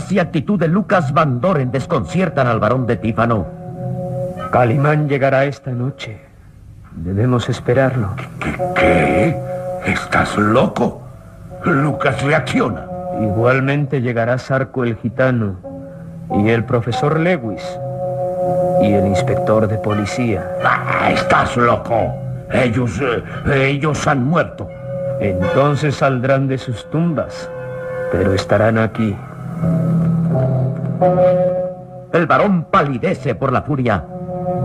Palabras y actitud de Lucas Van Doren desconciertan al varón de Tífano. Calimán llegará esta noche. Debemos esperarlo. ¿Qué? ¿Estás loco? Lucas reacciona. Igualmente llegará Sarco el gitano y el profesor Lewis y el inspector de policía. Ah, estás loco. Ellos, eh, ellos han muerto. Entonces saldrán de sus tumbas, pero estarán aquí. El varón palidece por la furia,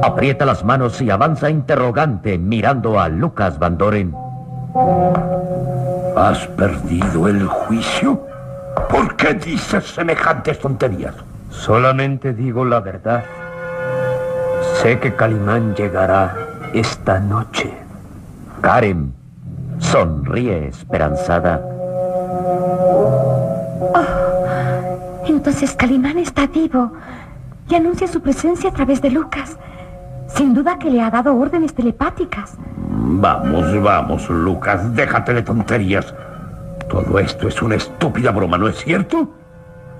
aprieta las manos y avanza interrogante mirando a Lucas Van Doren. ¿Has perdido el juicio? ¿Por qué dices semejantes tonterías? Solamente digo la verdad. Sé que Calimán llegará esta noche. Karen sonríe esperanzada. Entonces Calimán está vivo y anuncia su presencia a través de Lucas. Sin duda que le ha dado órdenes telepáticas. Vamos, vamos, Lucas, déjate de tonterías. Todo esto es una estúpida broma, ¿no es cierto?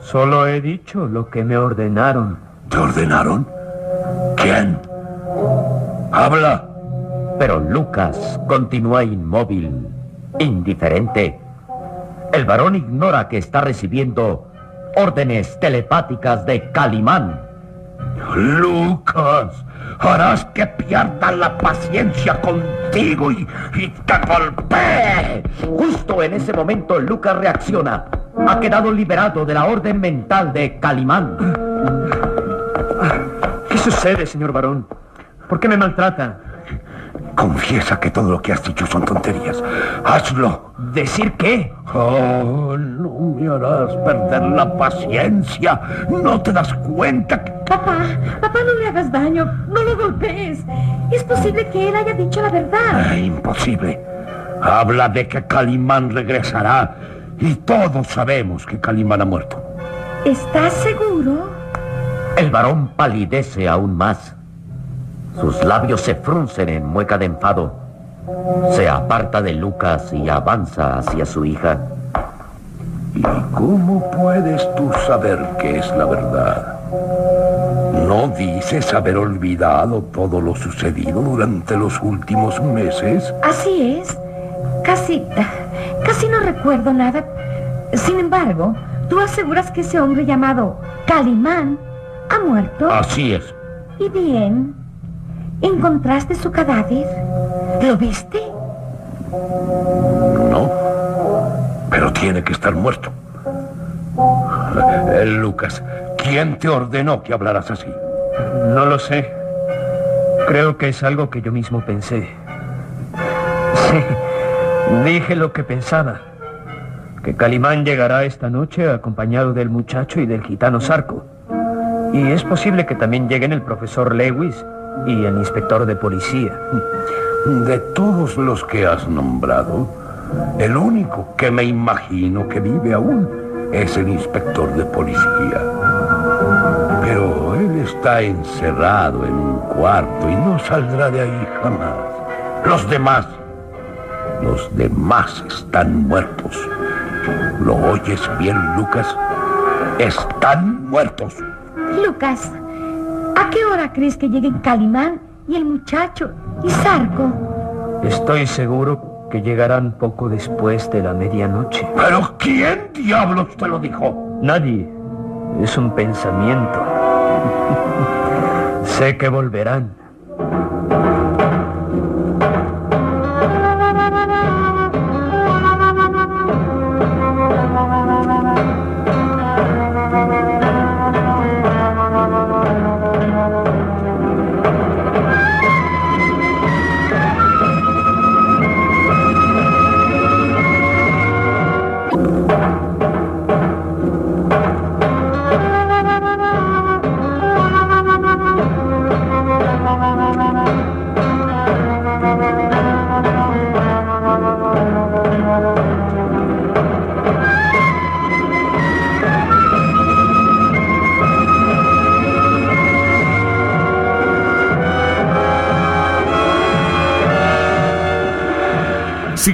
Solo he dicho lo que me ordenaron. ¿Te ordenaron? ¿Quién? Habla. Pero Lucas continúa inmóvil, indiferente. El varón ignora que está recibiendo órdenes telepáticas de Calimán. Lucas, harás que pierda la paciencia contigo y, y te golpee. Justo en ese momento Lucas reacciona. Ha quedado liberado de la orden mental de Calimán. ¿Qué sucede, señor varón? ¿Por qué me maltrata? Confiesa que todo lo que has dicho son tonterías. Hazlo. ¿Decir qué? Oh, no me harás perder la paciencia. ¿No te das cuenta que... Papá, papá, no le hagas daño, no lo golpees. Es posible que él haya dicho la verdad. Ah, imposible. Habla de que Calimán regresará y todos sabemos que Calimán ha muerto. ¿Estás seguro? El varón palidece aún más. Sus labios se fruncen en mueca de enfado. Se aparta de Lucas y avanza hacia su hija. ¿Y cómo puedes tú saber que es la verdad? ¿No dices haber olvidado todo lo sucedido durante los últimos meses? Así es. Casi... casi no recuerdo nada. Sin embargo, tú aseguras que ese hombre llamado Calimán ha muerto. Así es. Y bien, ¿encontraste su cadáver? ¿Lo viste? No, pero tiene que estar muerto. Eh, Lucas, ¿quién te ordenó que hablaras así? No lo sé. Creo que es algo que yo mismo pensé. Sí, dije lo que pensaba. Que Calimán llegará esta noche acompañado del muchacho y del gitano Sarco. Y es posible que también lleguen el profesor Lewis y el inspector de policía. De todos los que has nombrado, el único que me imagino que vive aún es el inspector de policía. Pero él está encerrado en un cuarto y no saldrá de ahí jamás. Los demás, los demás están muertos. ¿Lo oyes bien, Lucas? Están muertos. Lucas, ¿a qué hora crees que lleguen Calimán y el muchacho y Sarco? Estoy seguro que llegarán poco después de la medianoche. ¿Pero quién diablos te lo dijo? Nadie. Es un pensamiento. sé que volverán.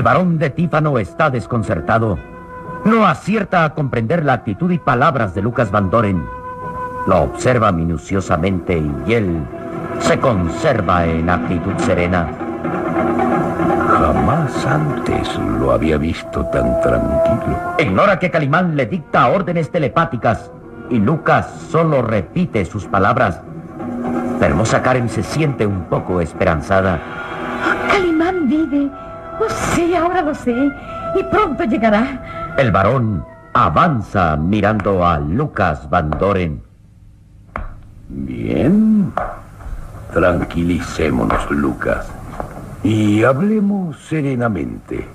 El varón de Tífano está desconcertado. No acierta a comprender la actitud y palabras de Lucas Van Doren. Lo observa minuciosamente y él se conserva en actitud serena. Jamás antes lo había visto tan tranquilo. Ignora que Calimán le dicta órdenes telepáticas y Lucas solo repite sus palabras. La hermosa Karen se siente un poco esperanzada. Calimán vive. Oh, sí, ahora lo sé. Y pronto llegará. El varón avanza mirando a Lucas Van Doren. Bien. Tranquilicémonos, Lucas. Y hablemos serenamente.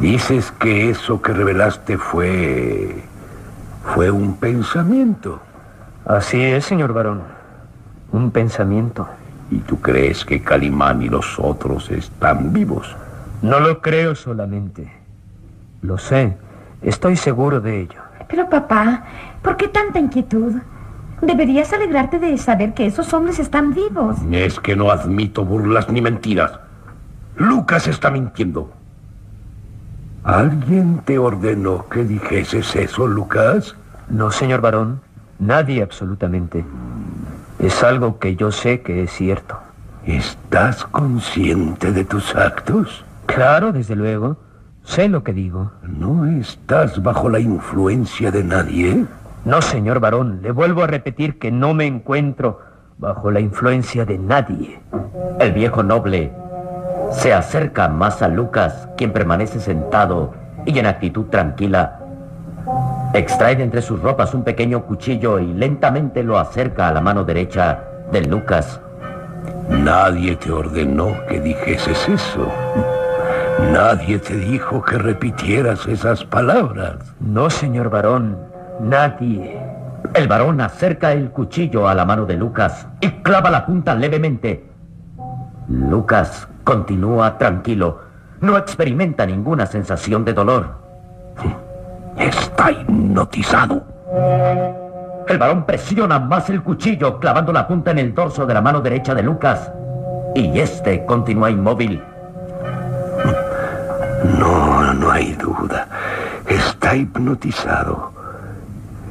Dices que eso que revelaste fue... fue un pensamiento. Así es, señor varón. Un pensamiento. ¿Y tú crees que Calimán y los otros están vivos? No lo creo solamente. Lo sé. Estoy seguro de ello. Pero papá, ¿por qué tanta inquietud? Deberías alegrarte de saber que esos hombres están vivos. Es que no admito burlas ni mentiras. Lucas está mintiendo. ¿Alguien te ordenó que dijeses eso, Lucas? No, señor varón. Nadie absolutamente. Es algo que yo sé que es cierto. ¿Estás consciente de tus actos? Claro, desde luego. Sé lo que digo. ¿No estás bajo la influencia de nadie? No, señor varón. Le vuelvo a repetir que no me encuentro bajo la influencia de nadie. El viejo noble se acerca más a Lucas, quien permanece sentado y en actitud tranquila. Extrae de entre sus ropas un pequeño cuchillo y lentamente lo acerca a la mano derecha de Lucas. Nadie te ordenó que dijeses eso. Nadie te dijo que repitieras esas palabras. No, señor varón, nadie. El varón acerca el cuchillo a la mano de Lucas y clava la punta levemente. Lucas continúa tranquilo. No experimenta ninguna sensación de dolor. Está hipnotizado. El varón presiona más el cuchillo, clavando la punta en el dorso de la mano derecha de Lucas. Y este continúa inmóvil. No, no hay duda. Está hipnotizado.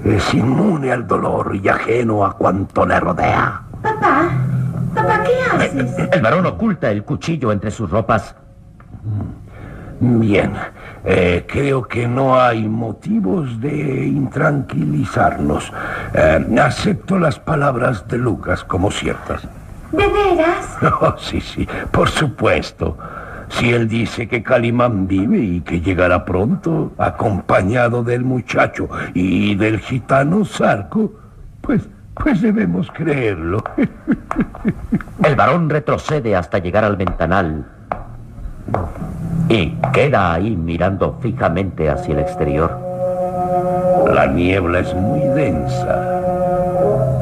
Es inmune al dolor y ajeno a cuanto le rodea. Papá, papá, ¿qué haces? El varón oculta el cuchillo entre sus ropas. Bien, eh, creo que no hay motivos de intranquilizarnos. Eh, acepto las palabras de Lucas como ciertas. ¿De veras? Oh, sí, sí, por supuesto. Si él dice que Calimán vive y que llegará pronto, acompañado del muchacho y del gitano Zarco, pues, pues debemos creerlo. El varón retrocede hasta llegar al ventanal y queda ahí mirando fijamente hacia el exterior. La niebla es muy densa.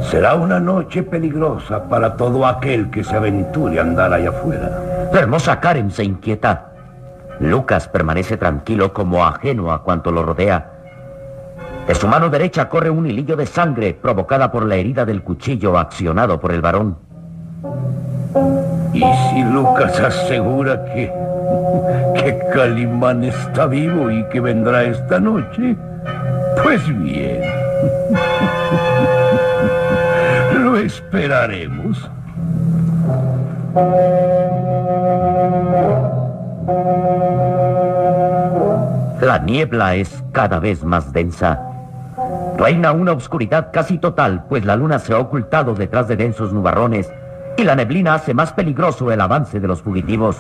Será una noche peligrosa para todo aquel que se aventure a andar allá afuera. La hermosa Karen se inquieta. Lucas permanece tranquilo como ajeno a cuanto lo rodea. De su mano derecha corre un hilillo de sangre provocada por la herida del cuchillo accionado por el varón. ¿Y si Lucas asegura que, que Calimán está vivo y que vendrá esta noche? Pues bien. Lo esperaremos. La niebla es cada vez más densa. Reina una oscuridad casi total, pues la luna se ha ocultado detrás de densos nubarrones y la neblina hace más peligroso el avance de los fugitivos.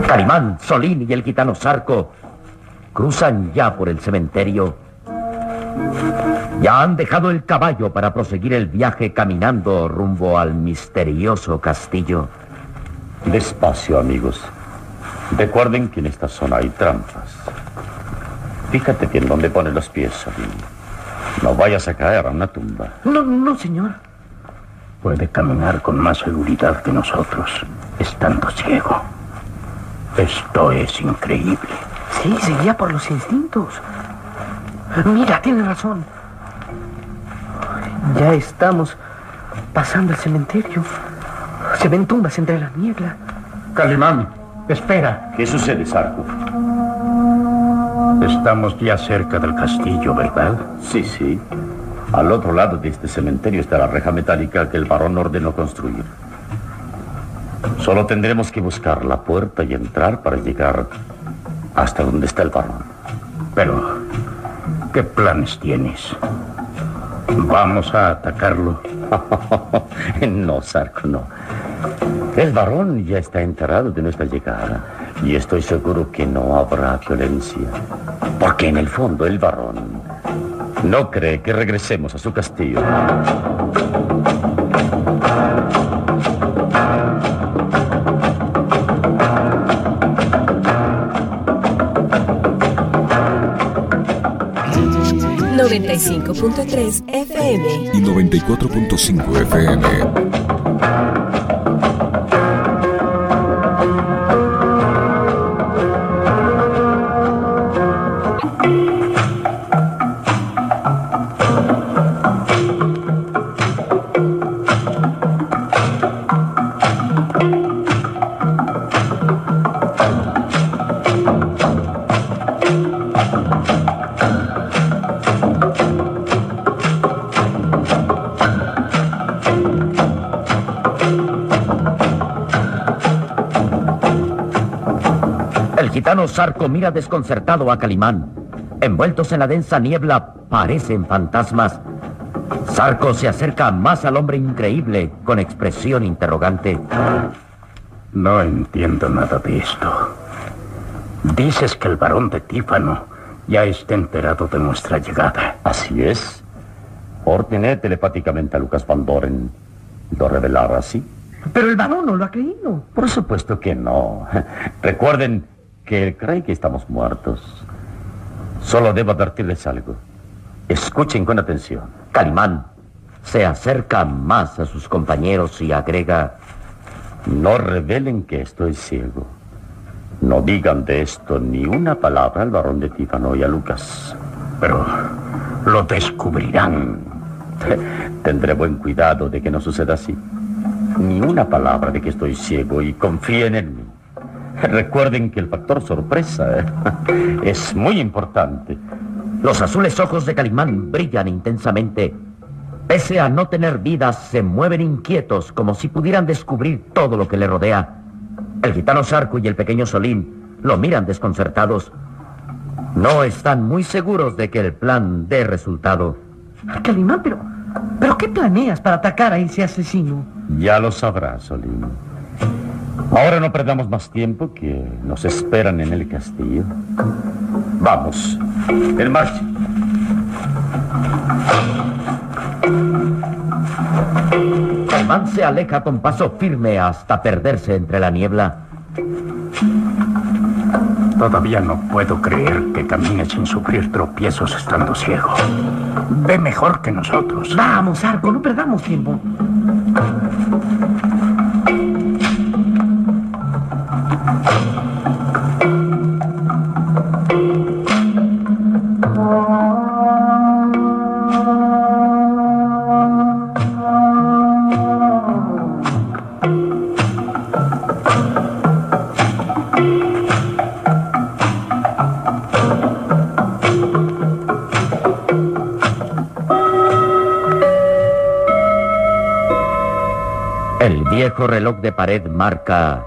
Carimán, Solín y el gitano Sarco cruzan ya por el cementerio. Ya han dejado el caballo para proseguir el viaje caminando rumbo al misterioso castillo. Despacio, amigos. Recuerden que en esta zona hay trampas. Fíjate bien dónde pones los pies, Solín. No vayas a caer a una tumba. No, no, señor. Puede caminar con más seguridad que nosotros, estando ciego. Esto es increíble. Sí, seguía por los instintos. Mira, tiene razón. Ya estamos pasando el cementerio. Se ven tumbas entre la niebla. Calimán, espera. ¿Qué sucede, Sarko? Estamos ya cerca del castillo, ¿verdad? Sí, sí. Al otro lado de este cementerio está la reja metálica que el varón ordenó construir. Solo tendremos que buscar la puerta y entrar para llegar hasta donde está el varón. Pero, ¿qué planes tienes? ¿Vamos a atacarlo? no, Sarko, no. El varón ya está enterado de nuestra llegada y estoy seguro que no habrá violencia. Porque en el fondo el varón no cree que regresemos a su castillo. ...95.3 FM... y 94.5 FM. Sarco mira desconcertado a Calimán. Envueltos en la densa niebla, parecen fantasmas. Sarco se acerca más al hombre increíble con expresión interrogante. No entiendo nada de esto. Dices que el varón de Tífano ya está enterado de nuestra llegada. Así es. Ordené telepáticamente a Lucas Van Doren. ¿Lo revelara así? Pero el varón no lo ha creído. Por supuesto que no. Recuerden que él cree que estamos muertos. Solo debo advertirles algo. Escuchen con atención. Calimán se acerca más a sus compañeros y agrega... No revelen que estoy ciego. No digan de esto ni una palabra al varón de Tífano y a Lucas. Pero lo descubrirán. Tendré buen cuidado de que no suceda así. Ni una palabra de que estoy ciego y confíen en mí. Recuerden que el factor sorpresa ¿eh? es muy importante. Los azules ojos de Calimán brillan intensamente. Pese a no tener vidas, se mueven inquietos como si pudieran descubrir todo lo que le rodea. El gitano Sarco y el pequeño Solín lo miran desconcertados. No están muy seguros de que el plan dé resultado. Calimán, pero, pero ¿qué planeas para atacar a ese asesino? Ya lo sabrás, Solín. Ahora no perdamos más tiempo que nos esperan en el castillo. Vamos, en marcha. Calimán se aleja con paso firme hasta perderse entre la niebla. Todavía no puedo creer que camine sin sufrir tropiezos estando ciego. Ve mejor que nosotros. Vamos, Arco, no perdamos tiempo. Reloj de pared marca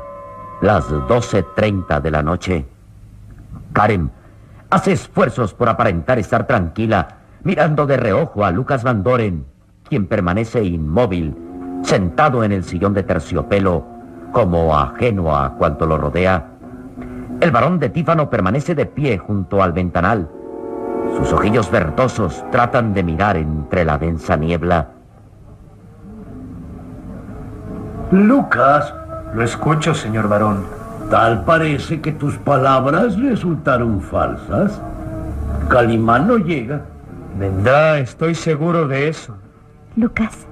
las 12.30 de la noche. Karen hace esfuerzos por aparentar estar tranquila, mirando de reojo a Lucas Van Doren, quien permanece inmóvil, sentado en el sillón de terciopelo, como ajeno a cuanto lo rodea. El varón de Tífano permanece de pie junto al ventanal. Sus ojillos verdosos tratan de mirar entre la densa niebla. Lucas, Lo escucho, señor varón. tal parece que tus palabras resultaron falsas. Calimán no llega. Vendrá, estoy seguro de eso. Lucas,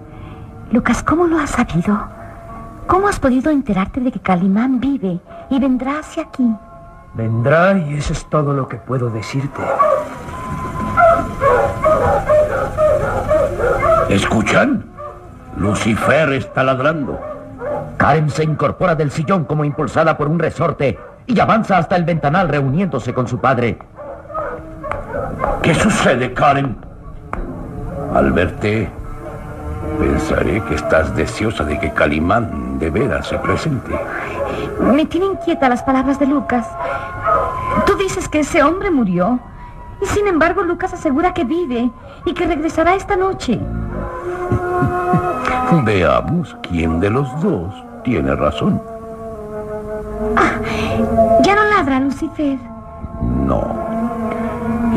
Lucas, ¿cómo lo has sabido? ¿Cómo has podido enterarte de que Calimán vive y vendrá hacia aquí? Vendrá y eso es todo lo que puedo decirte. ¿Escuchan? Lucifer está ladrando. Karen se incorpora del sillón como impulsada por un resorte y avanza hasta el ventanal reuniéndose con su padre. ¿Qué sucede, Karen? Al verte, pensaré que estás deseosa de que Calimán de veras se presente. Me tiene inquieta las palabras de Lucas. Tú dices que ese hombre murió. Y sin embargo, Lucas asegura que vive y que regresará esta noche. Veamos quién de los dos tiene razón. Ya no ladra Lucifer. No.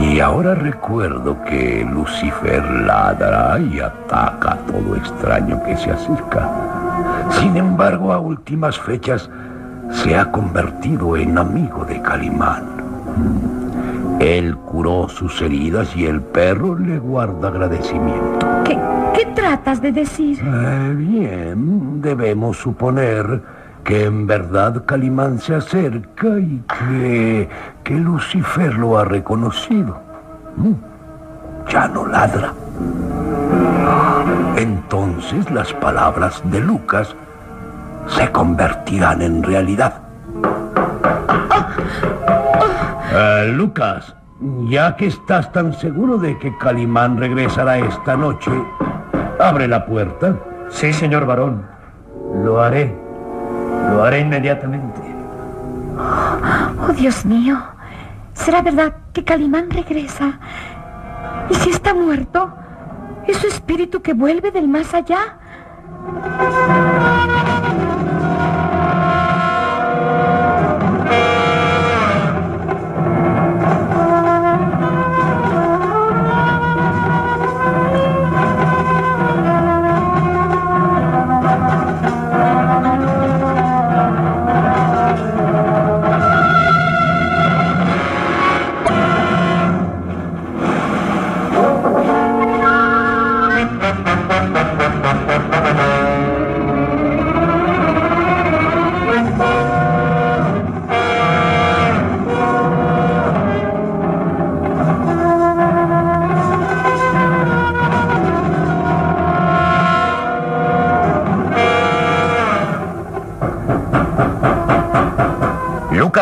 Y ahora recuerdo que Lucifer ladra y ataca a todo extraño que se acerca. Sin embargo, a últimas fechas se ha convertido en amigo de Calimán. Él curó sus heridas y el perro le guarda agradecimiento. ¿Qué, qué tratas de decir? Eh, bien, debemos suponer que en verdad Calimán se acerca y que, que Lucifer lo ha reconocido. Mm, Ya no ladra. Entonces las palabras de Lucas se convertirán en realidad. Eh, Lucas, ya que estás tan seguro de que Calimán regresará esta noche, abre la puerta. Sí, señor varón. Lo haré. Lo haré inmediatamente. Oh, Dios mío. ¿Será verdad que Calimán regresa? ¿Y si está muerto? ¿Es su espíritu que vuelve del más allá?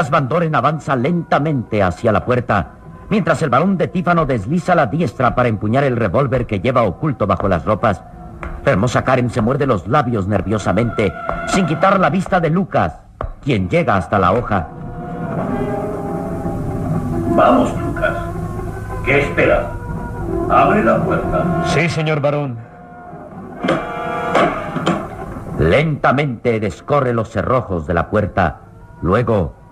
Lucas Van Doren avanza lentamente hacia la puerta, mientras el varón de Tífano desliza la diestra para empuñar el revólver que lleva oculto bajo las ropas. La hermosa Karen se muerde los labios nerviosamente, sin quitar la vista de Lucas, quien llega hasta la hoja. Vamos, Lucas. ¿Qué espera? Abre la puerta. Sí, señor varón. Lentamente descorre los cerrojos de la puerta, luego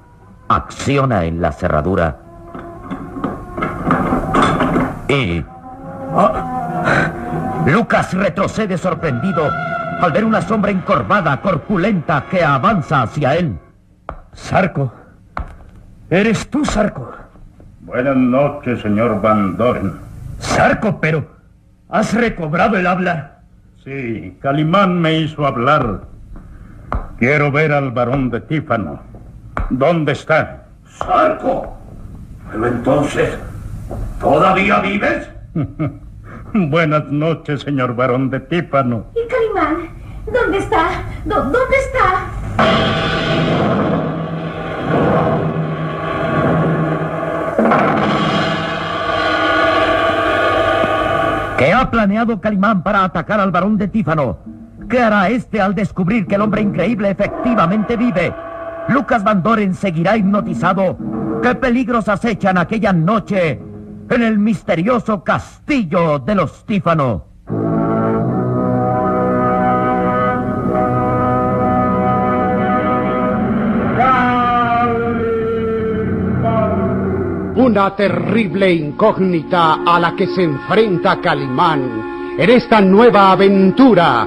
acciona en la cerradura y... Lucas retrocede sorprendido al ver una sombra encorvada, corpulenta, que avanza hacia él. Sarco. ¿Eres tú, Sarco? Buenas noches, señor Van Doren. Sarco, pero... ¿Has recobrado el habla? Sí, Calimán me hizo hablar. Quiero ver al varón de Tífano. ¿Dónde está? Sarco. Pero entonces, ¿todavía vives? Buenas noches, señor varón de Tífano. ¿Y Calimán? ¿Dónde está? ¿Dó- ¿Dónde está? ¿Qué ha planeado Calimán para atacar al varón de Tífano? ¿Qué hará este al descubrir que el hombre increíble efectivamente vive? Lucas Van Doren seguirá hipnotizado. ¿Qué peligros acechan aquella noche en el misterioso castillo de los Tífano? Una terrible incógnita a la que se enfrenta Calimán en esta nueva aventura